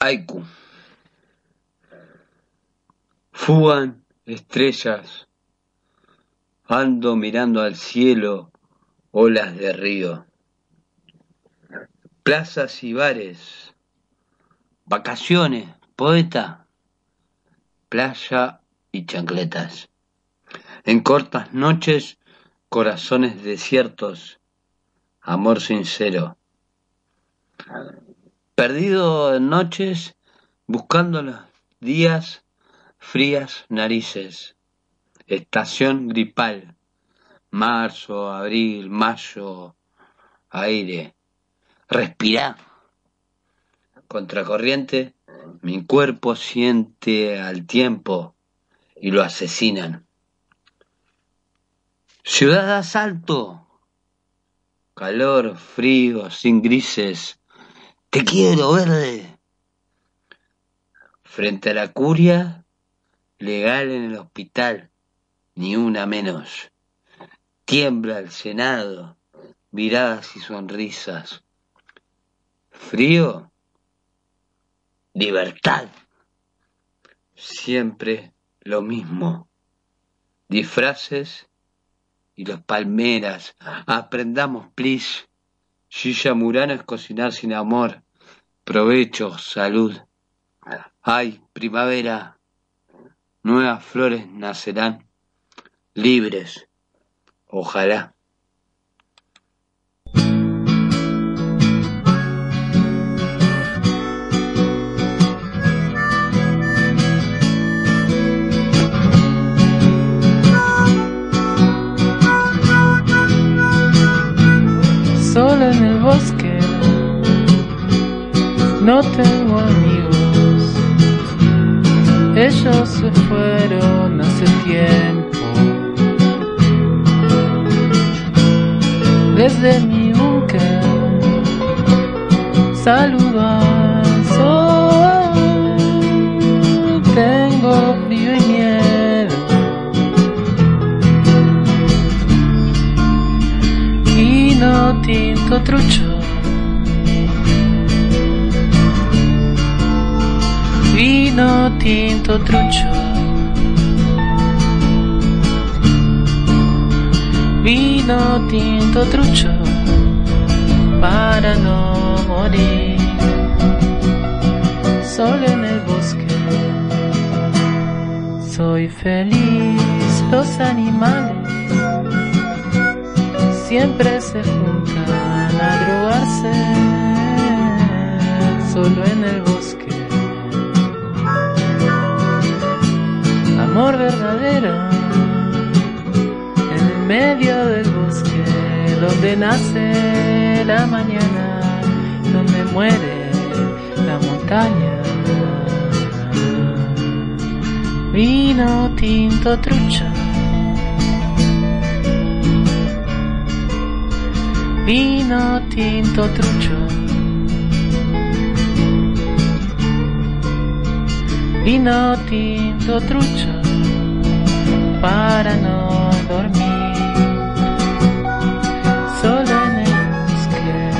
Haiku. Fugan estrellas, ando mirando al cielo, olas de río, plazas y bares, vacaciones, poeta, playa y chancletas. En cortas noches, corazones desiertos, amor sincero. Perdido en noches, buscando los días, frías narices. Estación gripal. Marzo, abril, mayo, aire. Respirá. Contracorriente, mi cuerpo siente al tiempo y lo asesinan. Ciudad asalto. Calor, frío, sin grises. Te quiero, verde. Frente a la curia, legal en el hospital, ni una menos. Tiembla el Senado, miradas y sonrisas. Frío, libertad. Siempre lo mismo. Disfraces y los palmeras. Aprendamos, please. Gilla Murano es cocinar sin amor. Provecho, salud. Ay, primavera. Nuevas flores nacerán. Libres. Ojalá. No tengo amigos. Ellos se fueron hace tiempo. Desde mi búnker saludo al sol. Tengo frío y miedo. Vino tinto trucho. Vino tinto trucho. Vino tinto trucho para no morir. Solo en el bosque soy feliz. Los animales siempre se juntan a drogarse solo en el bosque. Amor verdadero en medio del bosque, donde nace la mañana, donde muere la montaña. Vino tinto trucha. vino tinto trucho. Vino tinto trucho para no dormir. Solo en el bosque.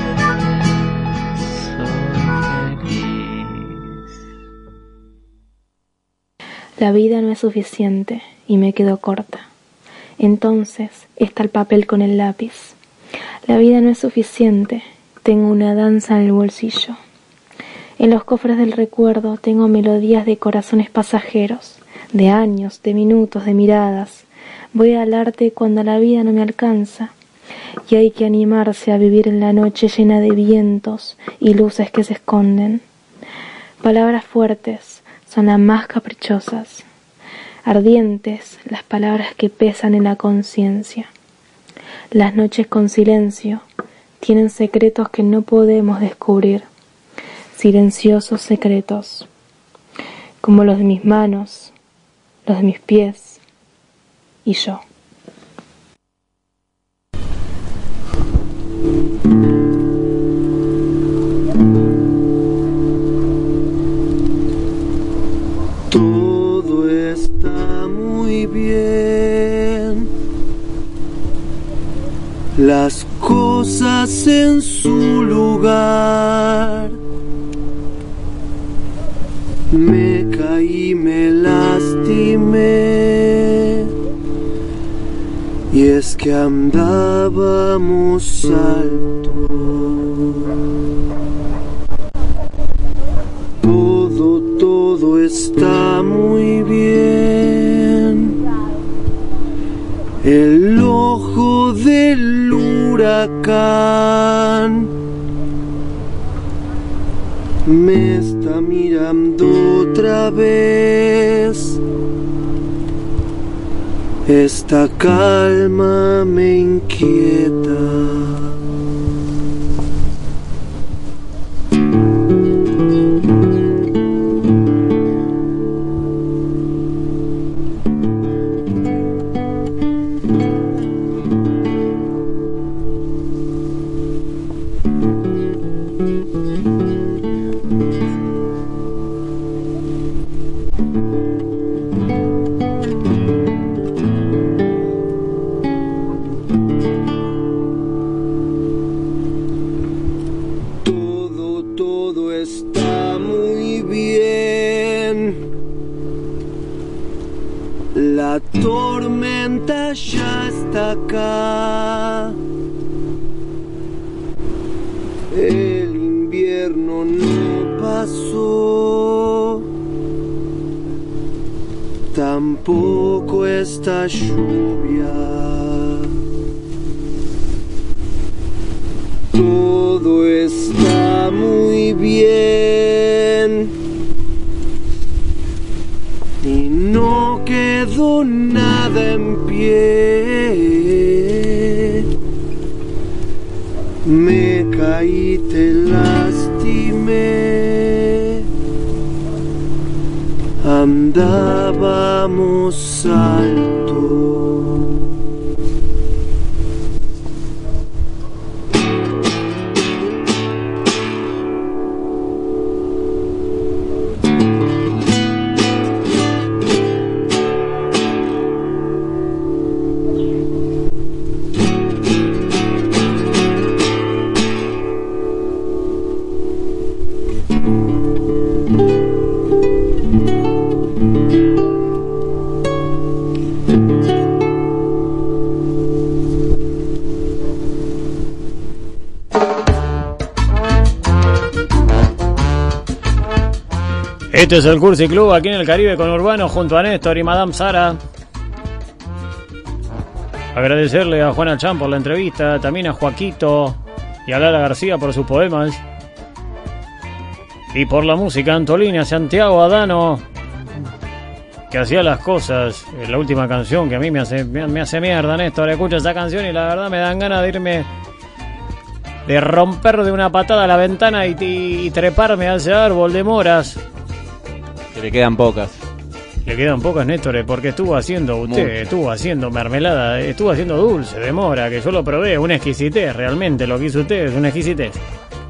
La vida no es suficiente y me quedo corta. Entonces está el papel con el lápiz. La vida no es suficiente, tengo una danza en el bolsillo. En los cofres del recuerdo tengo melodías de corazones pasajeros, de años, de minutos, de miradas. Voy al arte cuando la vida no me alcanza. Y hay que animarse a vivir en la noche llena de vientos y luces que se esconden. Palabras fuertes son las más caprichosas. Ardientes las palabras que pesan en la conciencia. Las noches con silencio tienen secretos que no podemos descubrir, silenciosos secretos, como los de mis manos, los de mis pies y yo. Todo está muy bien. Las cosas en su lugar. me caí, me Y es que andábamos alto. Todo, todo está muy bien. El ojo del huracán me está mirando otra vez. Esta calma me inquieta. El invierno no pasó. Tampoco esta lluvia. Todo está muy bien. Y no quedó nada en pie. Me Andábamos alto. Este es el Cursi Club aquí en el Caribe con Urbano junto a Néstor y Madame Sara. Agradecerle a Juana Chan por la entrevista, también a Joaquito y a Lara García por sus poemas. Y por la música, Antolina, Santiago Adano, que hacía las cosas. Eh, La última canción que a mí me hace, me, hace mierda, Néstor. Escucho esa canción y la verdad me dan ganas de irme, de romper de una patada la ventana y treparme a ese árbol de moras. Que le quedan pocas. Le quedan pocas, Néstor, eh, porque estuvo haciendo usted, Mucho. estuvo haciendo mermelada, eh, estuvo haciendo dulce de mora, que yo lo probé, una exquisitez, realmente lo que hizo usted es una exquisitez.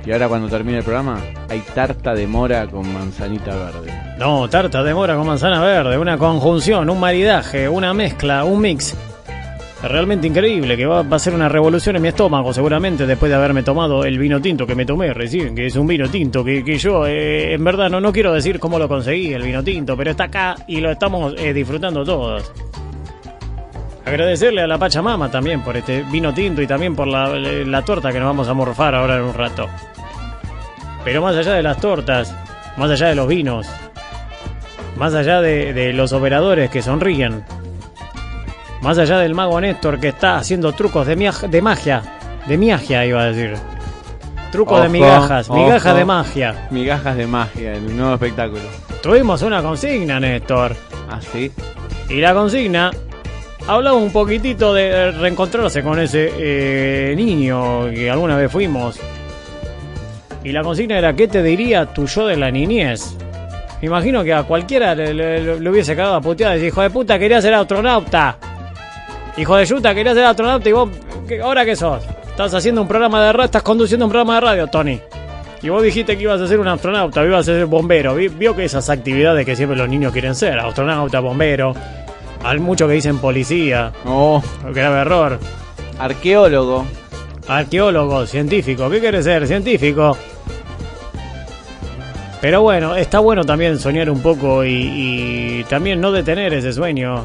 Y ahora cuando termine el programa, hay tarta de mora con manzanita verde. No, tarta de mora con manzana verde, una conjunción, un maridaje, una mezcla, un mix. Realmente increíble, que va, a ser una revolución en mi estómago seguramente después de haberme tomado el vino tinto que me tomé recién, que es un vino tinto que, que yo eh, en verdad no, no quiero decir cómo lo conseguí, el vino tinto, pero está acá y lo estamos eh, disfrutando todos. Agradecerle a la Pachamama también por este vino tinto y también por la, la torta que nos vamos a morfar ahora en un rato. Pero más allá de las tortas, más allá de los vinos, más allá de, de los operadores que sonríen, más allá del mago Néstor que está haciendo trucos de, de magia, de magia iba a decir, trucos de migajas, migajas ojo. de magia. Migajas de magia, el nuevo espectáculo. Tuvimos una consigna, Néstor, ¿Ah, sí? y la consigna hablaba un poquitito de reencontrarse con ese eh, niño que alguna vez fuimos. Y la consigna era, ¿qué te diría tu yo de la niñez? Me imagino que a cualquiera le, le- le hubiese cagado a puteada y decir, hijo de puta, quería ser astronauta. Hijo de yuta, quería ser astronauta y vos, ¿qué- ¿ahora qué sos? Estás haciendo un programa de radio, estás conduciendo un programa de radio, Tony. Y vos dijiste que ibas a ser un astronauta, ibas a ser bombero. Vi- Vio que esas actividades que siempre los niños quieren ser, astronauta, bombero. Hay muchos que dicen policía, Oh, grave error. arqueólogo. Arqueólogo, científico, ¿qué quieres ser? Científico. Pero bueno, está bueno también soñar un poco y, y también no detener ese sueño.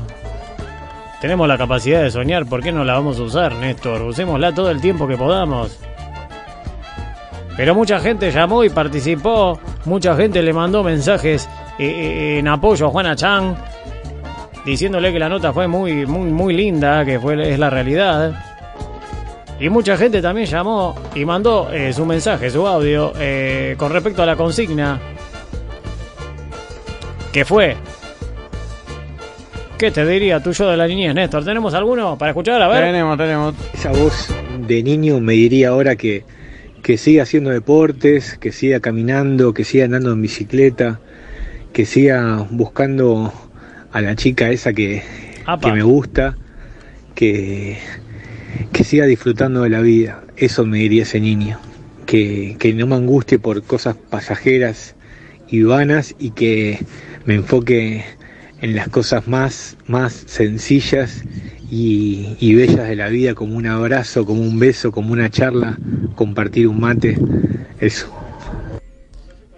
Tenemos la capacidad de soñar, ¿por qué no la vamos a usar, Néstor? Usémosla todo el tiempo que podamos. Pero mucha gente llamó y participó, mucha gente le mandó mensajes eh, eh, en apoyo a Juana Chang, diciéndole que la nota fue muy, muy, muy linda, que fue, es la realidad. Y mucha gente también llamó y mandó eh, su mensaje, su audio, eh, con respecto a la consigna. Que fue. ¿Qué te diría tú yo de la niñez, Néstor? ¿Tenemos alguno para escuchar? A ver. Tenemos, tenemos. Esa voz de niño me diría ahora que, que siga haciendo deportes, que siga caminando, que siga andando en bicicleta, que siga buscando a la chica esa que, que me gusta, que, que siga disfrutando de la vida. Eso me diría ese niño. Que, que no me angustie por cosas pasajeras y vanas y que me enfoque en las cosas más, más sencillas y, bellas de la vida, como un abrazo, como un beso, como una charla, compartir un mate, eso.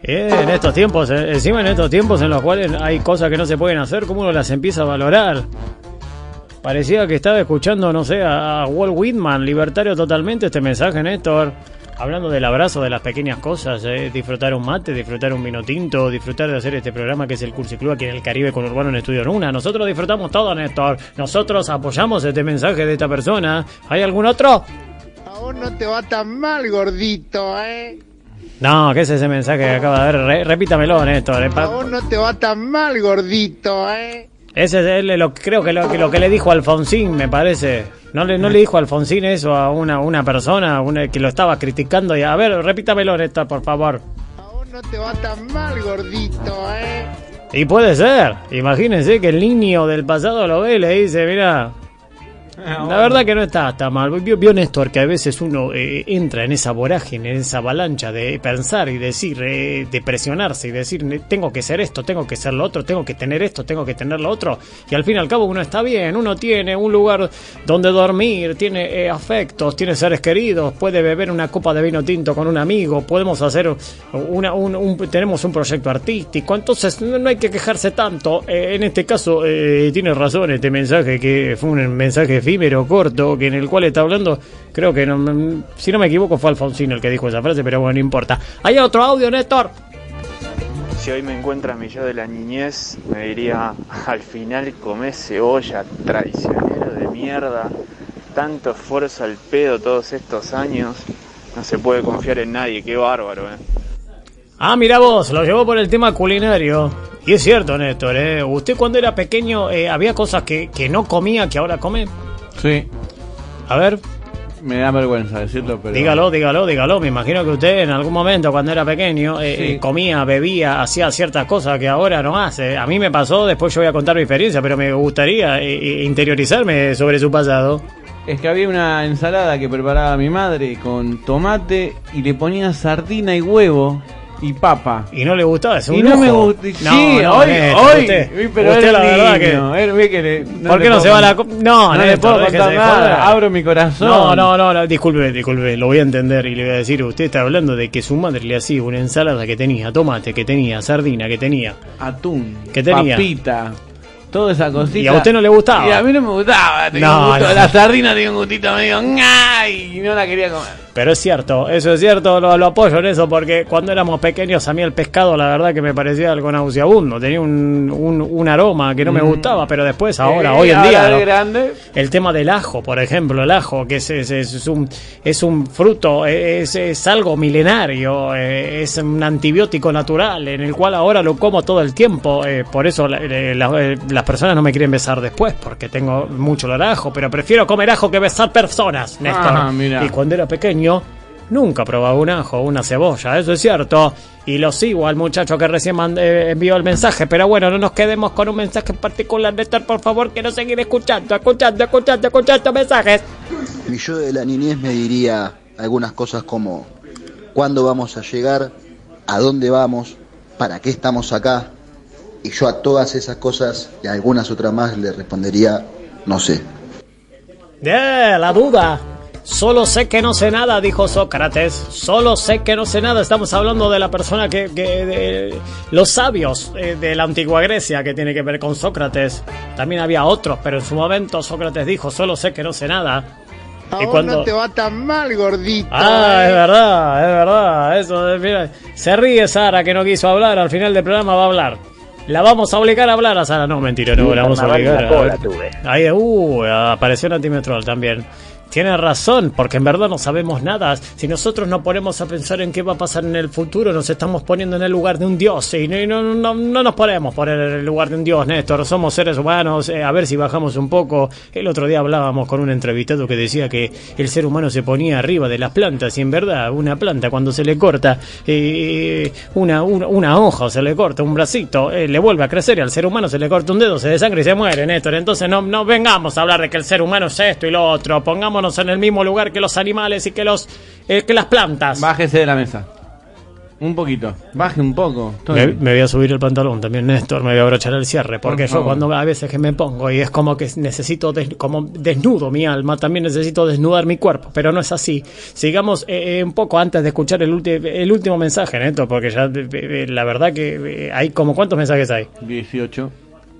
Eh, en estos tiempos, eh, encima en estos tiempos en los cuales hay cosas que no se pueden hacer, ¿cómo uno las empieza a valorar? Parecía que estaba escuchando, no sé, a a Walt Whitman, libertario totalmente, este mensaje, Néstor. Hablando del abrazo, de las pequeñas cosas, eh, disfrutar un mate, disfrutar un vino tinto, disfrutar de hacer este programa que es el Club aquí en el Caribe con Urbano en Estudio Luna. Nosotros disfrutamos todo, Néstor. Nosotros apoyamos este mensaje de esta persona. ¿Hay algún otro? A vos no te va tan mal, gordito, ¿eh? No, ¿qué es ese mensaje que acaba de ver? Re- repítamelo, Néstor. eh, A pa- vos no te va tan mal, gordito, ¿eh? Ese es el- lo, creo que lo, que lo que le dijo Alfonsín, me parece. ¿No le, no le dijo Alfonsín eso a una, una persona una que lo estaba criticando? Y, a ver, repítamelo, Néstor, por favor. A vos no te va tan mal, gordito, ¿eh? Y puede ser. Imagínense que el niño del pasado lo ve y le dice, mira, la verdad que no está tan mal. Vio, vio Néstor que a veces uno eh, entra en esa vorágine, en esa avalancha de pensar y decir, eh, de presionarse y decir, "Ne- tengo que ser esto, tengo que ser lo otro, tengo que tener esto, tengo que tener lo otro. Y al fin y al cabo uno está bien, uno tiene un lugar donde dormir, tiene eh, afectos, tiene seres queridos, puede beber una copa de vino tinto con un amigo, podemos hacer una, un, un- tenemos un proyecto artístico, entonces no, no hay que quejarse tanto. Eh, en este caso eh, tiene razón este mensaje que fue un mensaje efímero, corto, que en el cual está hablando, creo que no, si no me equivoco fue Alfonsín el que dijo esa frase, pero bueno, no importa. ¿Hay otro audio, Néstor? Si hoy me encuentra mi yo de la niñez, me diría, al final comés cebolla, traicionero de mierda, tanto esfuerzo al pedo todos estos años, no se puede confiar en nadie, qué bárbaro, eh. Ah, mira vos, lo llevó por el tema culinario. Y es cierto, Néstor, ¿eh? Usted cuando era pequeño eh, había cosas que, que no comía que ahora come. Sí, A ver, me da vergüenza decirlo, pero. dígalo, dígalo, dígalo. Me imagino que usted en algún momento cuando era pequeño eh, Sí. comía, bebía, hacía ciertas cosas que ahora no hace. A mí me pasó, después yo voy a contar mi experiencia, pero me gustaría eh, eh, interiorizarme sobre su pasado. Es que había una ensalada que preparaba mi madre con tomate y le ponía sardina y huevo y papa. Y no le gustaba, es un y no me gustó. No, sí, no, hoy, hoy. usted- pero usted la verdad niño, que- que le- no ¿Por le qué no se va la... co- No, no le puedo contar nada. Abro mi corazón. No, no, no, no, disculpe, disculpe, lo voy a entender y le voy a decir, usted está hablando de que su madre le hacía una ensalada que tenía tomate, que tenía sardina, que tenía... Atún. ¿Qué tenía? Papita. Toda esa cosita. ¿Y a usted no le gustaba? Y a mí no me gustaba. tenía No, un gusto- no. La sardina tenía un gustito medio. ¡ay! Y no la quería comer. Pero es cierto, eso es cierto, lo, lo apoyo en eso, porque cuando éramos pequeños a mí el pescado la verdad que me parecía algo nauseabundo, tenía un, un, un aroma que no me gustaba, pero después ahora, Eh, hoy en día... grande. El tema del ajo, por ejemplo, el ajo, que es, es, es un, es un fruto, es, es algo milenario, eh, es un antibiótico natural, en el cual ahora lo como todo el tiempo. eh, por eso la- la- las personas no me quieren besar después, porque tengo mucho a ajo, pero prefiero comer ajo que besar personas, Néstor. Ah, mira. Y cuando era pequeño, nunca probaba un ajo, una cebolla, eso es cierto. Y lo sigo al muchacho que recién eh, envió el mensaje, pero bueno, no nos quedemos con un mensaje en particular, Néstor, por favor, quiero seguir escuchando, escuchando, escuchando, escuchando mensajes. Mi yo de la niñez me diría algunas cosas como ¿cuándo vamos a llegar? ¿A dónde vamos? ¿Para qué estamos acá? Y yo a todas esas cosas y a algunas otras más le respondería no sé. Eh, la duda. Solo sé que no sé nada, dijo Sócrates. Solo sé que no sé nada. Estamos hablando de la persona que. que- de los sabios eh, de la antigua Grecia, que tiene que ver con Sócrates. También había otros, pero en su momento Sócrates dijo: Solo sé que no sé nada. A Y vos cuando- no te va tan mal, gordito. Ah, ¿eh? es verdad, es verdad. Eso, eh, mira, se ríe Sara que no quiso hablar. Al final del programa va a hablar. La vamos a obligar a hablar a Sara. No, mentira, no, la vamos a obligar. la a- cola tuve. Ahí, uh, apareció Antimetrol también. Tiene razón, porque en verdad no sabemos nada. Si nosotros no ponemos a pensar en qué va a pasar en el futuro, nos estamos poniendo en el lugar de un dios. Y no, no, no, no nos podemos poner en el lugar de un dios, Néstor. Somos seres humanos. eh, a ver si bajamos un poco. El otro día hablábamos con un entrevistado que decía que el ser humano se ponía arriba de las plantas. Y en verdad, una planta cuando se le corta eh, una, una, hoja o se le corta un bracito, eh, le vuelve a crecer y al ser humano se le corta un dedo, se desangra y se muere, Néstor. Entonces no, no vengamos a hablar de que el ser humano es esto y lo otro. Pongámonos en el mismo lugar que los animales y que los eh, que las plantas. Bájese de la mesa. Un poquito. Baje un poco. Me, me voy a subir el pantalón también, Néstor, me voy a abrochar el cierre, porque Por yo cuando a veces que me pongo y es como que necesito, des- como desnudo mi alma, también necesito desnudar mi cuerpo, pero no es así. Sigamos eh, eh, un poco antes de escuchar el, ulti- el último mensaje, Néstor, porque ya eh, eh, la verdad que eh, hay como, ¿cuántos mensajes hay? 18.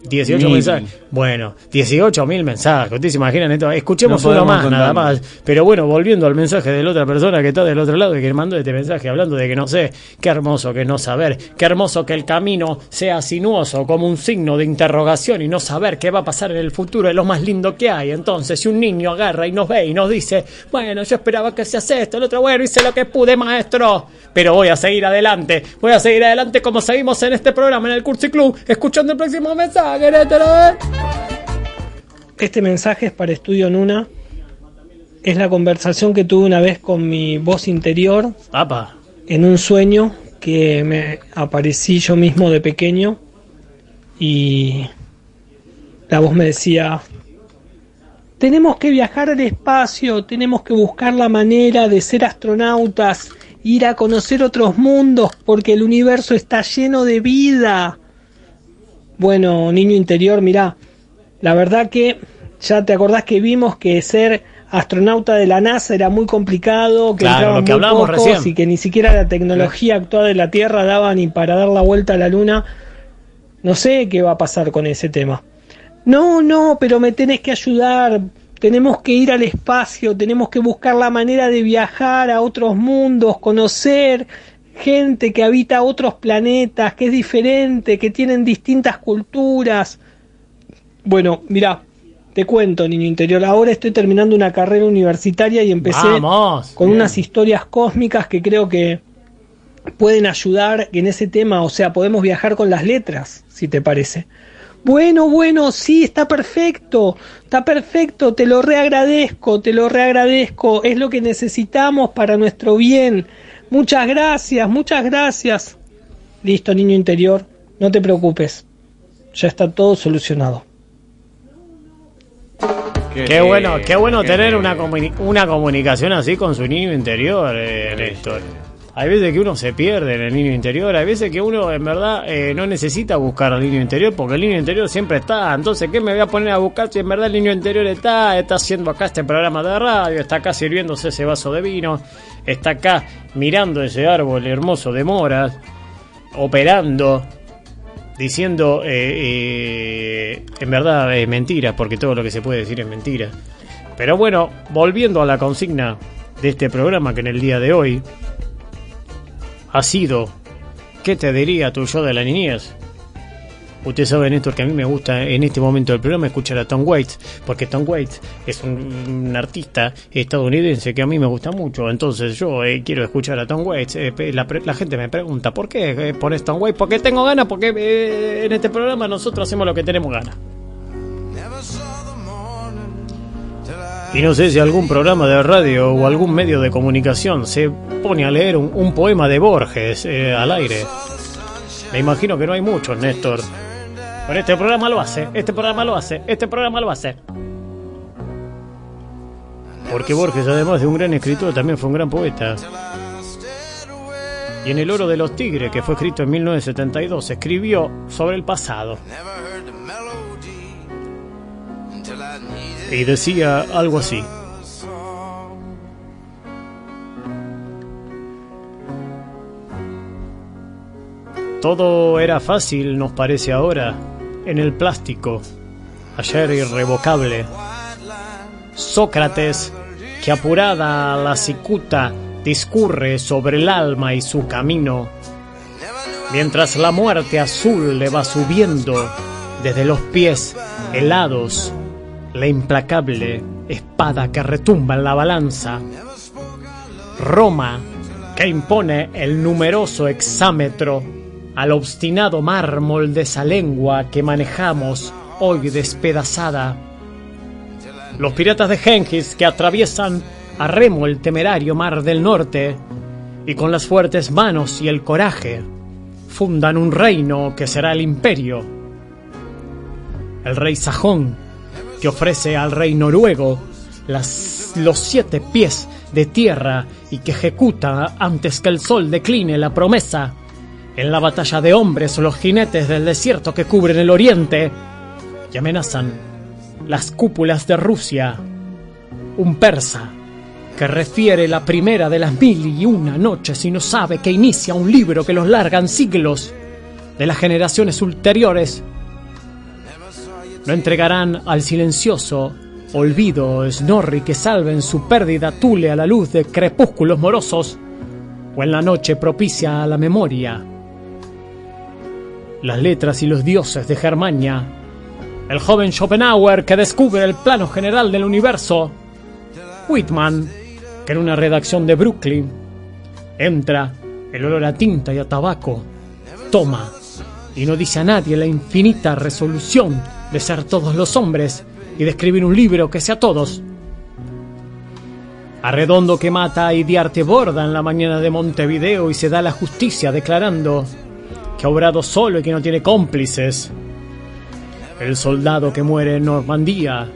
18 Mil. mensajes. Bueno, 18 mil mensajes. Ustedes se imaginan esto. Escuchemos No uno más, nada más. Pero bueno, volviendo al mensaje de la otra persona que está del otro lado y que mandó este mensaje hablando de que no sé, qué hermoso que no saber, qué hermoso que el camino sea sinuoso como un signo de interrogación y no saber qué va a pasar en el futuro es lo más lindo que hay. Entonces, si un niño agarra y nos ve y nos dice, bueno, yo esperaba que se hace esto, el otro, bueno, hice lo que pude, maestro, pero voy a seguir adelante, voy a seguir adelante como seguimos en este programa, en el Cursi Club, escuchando el próximo mensaje, Este mensaje es para Estudio Nuna. Es la conversación que tuve una vez con mi voz interior Apa. en un sueño que me aparecí yo mismo de pequeño y la voz me decía, tenemos que viajar al espacio, tenemos que buscar la manera de ser astronautas, ir a conocer otros mundos porque el universo está lleno de vida. Bueno, niño interior, mirá, la verdad que ya te acordás que vimos que ser astronauta de la NASA era muy complicado, que Claro, entraban lo que muy pocos recién. y que ni siquiera la tecnología actual de la Tierra daba ni para dar la vuelta a la Luna. No sé qué va a pasar con ese tema. No, no, pero me tenés que ayudar. Tenemos que ir al espacio, tenemos que buscar la manera de viajar a otros mundos, conocer gente que habita otros planetas, que es diferente, que tienen distintas culturas. Bueno, mira, te cuento, niño interior. Ahora estoy terminando una carrera universitaria y empecé Vamos. con Bien. unas historias cósmicas que creo que pueden ayudar en ese tema. O sea, podemos viajar con las letras, si te parece. Bueno, bueno, sí, está perfecto, está perfecto, te lo reagradezco, te lo reagradezco, es lo que necesitamos para nuestro bien. Muchas gracias, muchas gracias. Listo, niño interior, no te preocupes, ya está todo solucionado. Qué bueno, qué bueno tener una, comuni- una comunicación así con su niño interior, eh, Néstor. Hay veces que uno se pierde en el niño interior, hay veces que uno en verdad eh, no necesita buscar al niño interior porque el niño interior siempre está. Entonces, ¿qué me voy a poner a buscar si en verdad el niño interior está? Está haciendo acá este programa de radio, está acá sirviéndose ese vaso de vino, está acá mirando ese árbol hermoso de moras, operando, diciendo eh, eh, en verdad eh, mentiras, porque todo lo que se puede decir es mentira. Pero bueno, volviendo a la consigna de este programa que en el día de hoy ha sido ¿Qué te diría tu yo de la niñez? Usted sabe, Néstor, que a mí me gusta en este momento del programa escuchar a Tom Waits, porque Tom Waits es un, artista estadounidense que a mí me gusta mucho. Entonces yo eh, quiero escuchar a Tom Waits. Eh, la, gente me pregunta, ¿por qué eh, pones Tom Waits? Porque tengo ganas, porque en este programa nosotros hacemos lo que tenemos ganas. Y no sé si algún programa de radio o algún medio de comunicación se pone a leer un, poema de Borges eh, al aire. Me imagino que no hay muchos, Néstor. Pero este programa lo hace, este programa lo hace, este programa lo hace. Porque Borges, además de un gran escritor, también fue un gran poeta. Y en El Oro de los Tigres, que fue escrito en 1972, escribió sobre el pasado y decía algo así. Todo era fácil, nos parece ahora, en el plástico, ayer irrevocable. Sócrates, que apurada la cicuta discurre sobre el alma y su camino, mientras la muerte azul le va subiendo desde los pies helados la implacable espada que retumba en la balanza. Roma, que impone el numeroso exámetro al obstinado mármol de esa lengua que manejamos hoy despedazada. Los piratas de Gengis que atraviesan a remo el temerario mar del norte y con las fuertes manos y el coraje fundan un reino que será el imperio. El rey sajón que ofrece al rey noruego las, los siete pies de tierra y que ejecuta antes que el sol decline la promesa en la batalla de hombres los jinetes del desierto que cubren el oriente y amenazan las cúpulas de Rusia. Un persa que refiere la primera de las mil y una noches y no sabe que inicia un libro que los largan siglos de las generaciones ulteriores. No entregarán al silencioso olvido Snorri que salve en su pérdida Tule a la luz de crepúsculos morosos o en la noche propicia a la memoria. Las letras y los dioses de Germania. El joven Schopenhauer que descubre el plano general del universo. Whitman, que en una redacción de Brooklyn entra el olor a tinta y a tabaco, toma y no dice a nadie la infinita resolución de ser todos los hombres y de escribir un libro que sea todos. Arredondo que mata a Idiarte Borda en la mañana de Montevideo y se da la justicia declarando que ha obrado solo y que no tiene cómplices. El soldado que muere en Normandía.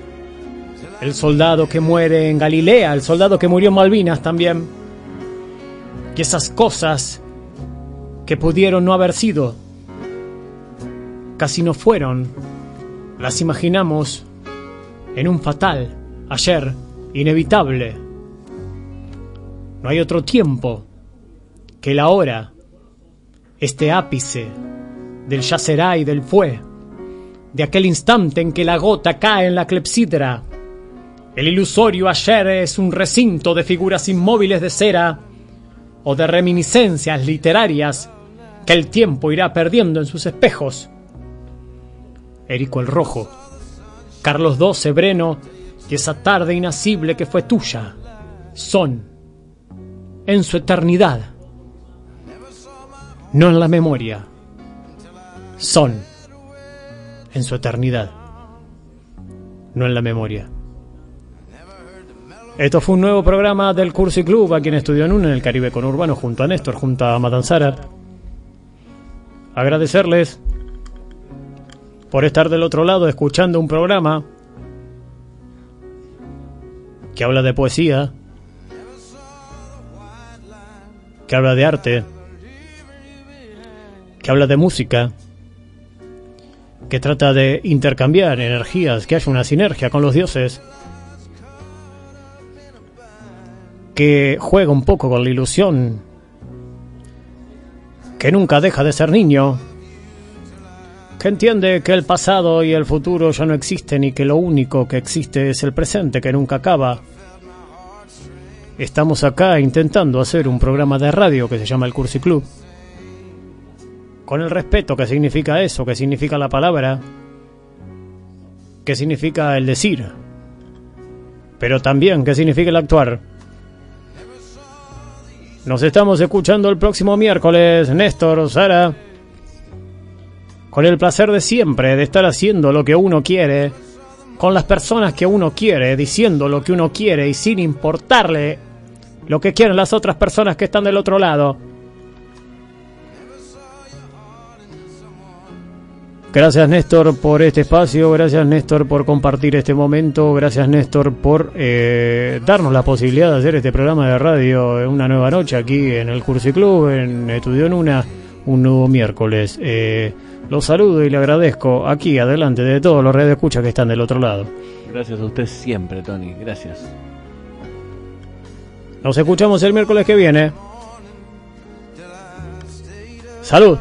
El soldado que muere en Galilea. El soldado que murió en Malvinas también. Y esas cosas que pudieron no haber sido. Casi no fueron. Las imaginamos en un fatal, ayer, inevitable. No hay otro tiempo que la hora, este ápice del ya será y del fue, de aquel instante en que la gota cae en la clepsidra. El ilusorio ayer es un recinto de figuras inmóviles de cera o de reminiscencias literarias que el tiempo irá perdiendo en sus espejos. Érico el Rojo, Carlos II Breno y esa tarde inacible que fue tuya son en su eternidad, no en la memoria, son en su eternidad, no en la memoria. Esto fue un nuevo programa del Cursi Club aquí en Estudio Nun en el Caribe con Urbano junto a Néstor, junto a Matanzara. Agradecerles por estar del otro lado escuchando un programa que habla de poesía, que habla de arte, que habla de música, que trata de intercambiar energías, que haya una sinergia con los dioses, que juega un poco con la ilusión, que nunca deja de ser niño, que entiende que el pasado y el futuro ya no existen y que lo único que existe es el presente que nunca acaba. Estamos acá intentando hacer un programa de radio que se llama el Cursi Club. Con el respeto que significa eso, que significa la palabra, que significa el decir, pero también que significa el actuar. Nos estamos escuchando el próximo miércoles, Néstor, Sara con el placer de siempre de estar haciendo lo que uno quiere, con las personas que uno quiere, diciendo lo que uno quiere y sin importarle lo que quieren las otras personas que están del otro lado. Gracias Néstor por este espacio, gracias Néstor por compartir este momento, gracias Néstor por eh, darnos la posibilidad de hacer este programa de radio en una nueva noche aquí en el Cursi Club, en Estudio en Una, un nuevo miércoles. Eh, los saludo y le agradezco aquí, adelante de todos los redes escucha que están del otro lado. Gracias a usted siempre, Tony. Gracias. Nos escuchamos el miércoles que viene. Salud.